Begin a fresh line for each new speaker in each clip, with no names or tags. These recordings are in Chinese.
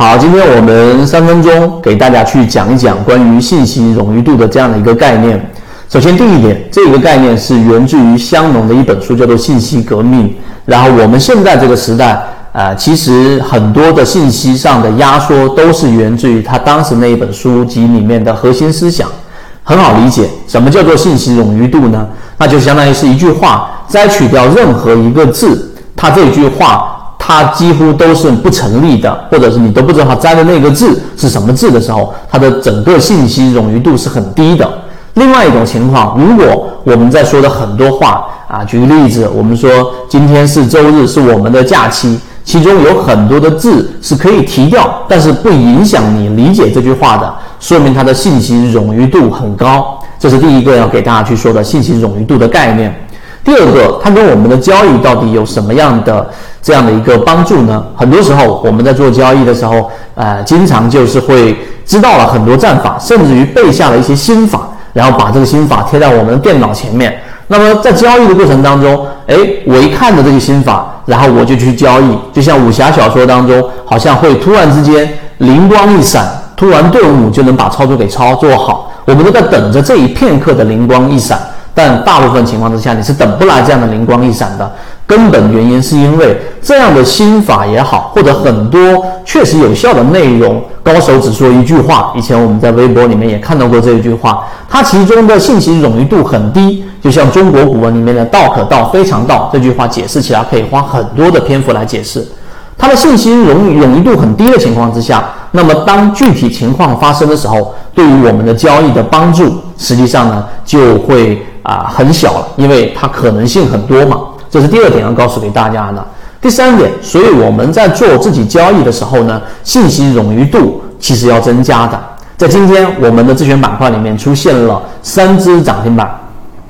好，今天我们三分钟给大家去讲一讲关于信息冗余度的这样的一个概念。首先，第一点，这个概念是源自于香农的一本书，叫做《信息革命》。然后，我们现在这个时代，啊，其实很多的信息上的压缩都是源自于他当时那一本书籍里面的核心思想。很好理解，什么叫做信息冗余度呢？那就相当于是一句话摘取掉任何一个字，它这句话。它几乎都是不成立的，或者是你都不知道它摘的那个字是什么字的时候，它的整个信息冗余度是很低的。另外一种情况，如果我们在说的很多话啊，举个例子，我们说今天是周日，是我们的假期，其中有很多的字是可以提掉，但是不影响你理解这句话的，说明它的信息冗余度很高。这是第一个要给大家去说的信息冗余度的概念。第二个，它跟我们的交易到底有什么样的这样的一个帮助呢？很多时候我们在做交易的时候，呃，经常就是会知道了很多战法，甚至于背下了一些心法，然后把这个心法贴在我们的电脑前面。那么在交易的过程当中，哎，我一看着这些心法，然后我就去交易，就像武侠小说当中，好像会突然之间灵光一闪，突然顿悟就能把操作给操作好。我们都在等着这一片刻的灵光一闪。但大部分情况之下，你是等不来这样的灵光一闪的。根本原因是因为这样的心法也好，或者很多确实有效的内容，高手只说一句话。以前我们在微博里面也看到过这一句话，它其中的信息冗余度很低。就像中国古文里面的“道可道，非常道”这句话，解释起来可以花很多的篇幅来解释。它的信息冗冗余度很低的情况之下，那么当具体情况发生的时候，对于我们的交易的帮助，实际上呢就会。啊，很小了，因为它可能性很多嘛，这是第二点要告诉给大家的。第三点，所以我们在做自己交易的时候呢，信息冗余度其实要增加的。在今天我们的自选板块里面出现了三只涨停板，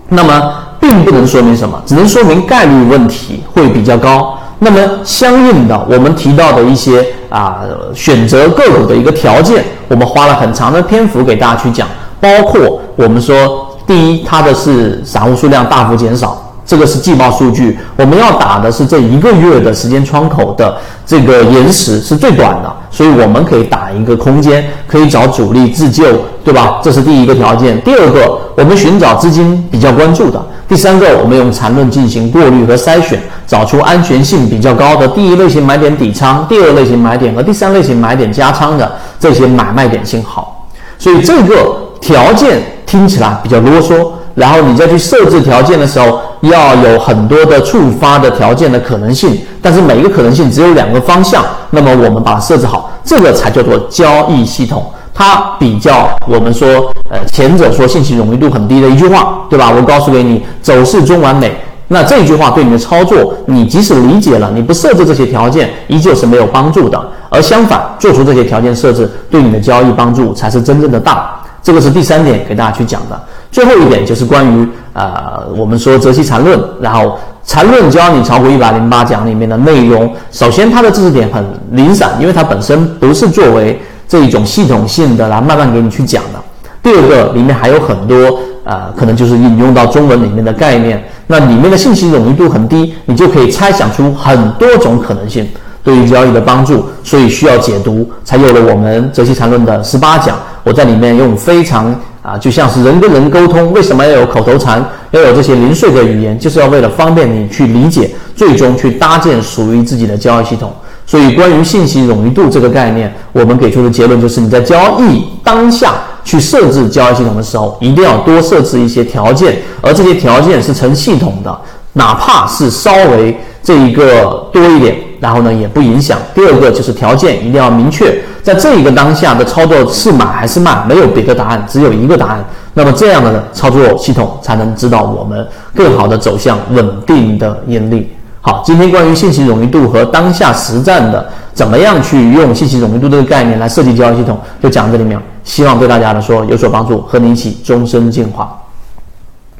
那么并不能说明什么，只能说明概率问题会比较高。那么相应的，我们提到的一些啊选择个股的一个条件，我们花了很长的篇幅给大家去讲，包括我们说。第一，它的是散户数量大幅减少，这个是季报数据。我们要打的是这一个月的时间窗口的这个延时是最短的，所以我们可以打一个空间，可以找主力自救，对吧？这是第一个条件。第二个，我们寻找资金比较关注的。第三个，我们用缠论进行过滤和筛选，找出安全性比较高的第一类型买点底仓，第二类型买点和第三类型买点加仓的这些买卖点信号。所以这个条件。听起来比较啰嗦，然后你再去设置条件的时候，要有很多的触发的条件的可能性，但是每一个可能性只有两个方向，那么我们把它设置好，这个才叫做交易系统。它比较我们说，呃，前者说信息容易度很低的一句话，对吧？我告诉给你，走势中完美，那这句话对你的操作，你即使理解了，你不设置这些条件，依旧是没有帮助的。而相反，做出这些条件设置，对你的交易帮助才是真正的大。这个是第三点给大家去讲的，最后一点就是关于呃，我们说择期缠论，然后缠论教你炒股一百零八讲里面的内容。首先，它的知识点很零散，因为它本身不是作为这一种系统性的来慢慢给你去讲的。第二个，里面还有很多呃，可能就是引用到中文里面的概念，那里面的信息容易度很低，你就可以猜想出很多种可能性。对于交易的帮助，所以需要解读，才有了我们择期缠论的十八讲。我在里面用非常啊，就像是人跟人沟通，为什么要有口头禅，要有这些零碎的语言，就是要为了方便你去理解，最终去搭建属于自己的交易系统。所以，关于信息冗余度这个概念，我们给出的结论就是：你在交易当下去设置交易系统的时候，一定要多设置一些条件，而这些条件是成系统的，哪怕是稍微这一个多一点。然后呢，也不影响。第二个就是条件一定要明确，在这一个当下的操作是买还是卖，没有别的答案，只有一个答案。那么这样的呢操作系统才能指导我们更好的走向稳定的盈利。好，今天关于信息冗余度和当下实战的怎么样去用信息冗余度这个概念来设计交易系统，就讲这里面，希望对大家来说有所帮助，和你一起终身进化。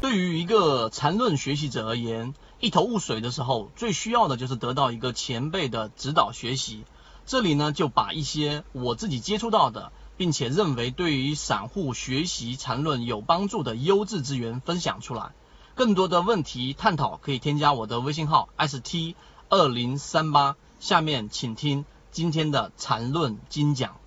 对于一个缠论学习者而言，一头雾水的时候，最需要的就是得到一个前辈的指导学习。这里呢，就把一些我自己接触到的，并且认为对于散户学习缠论有帮助的优质资源分享出来。更多的问题探讨，可以添加我的微信号 st 二零三八。下面请听今天的缠论精讲。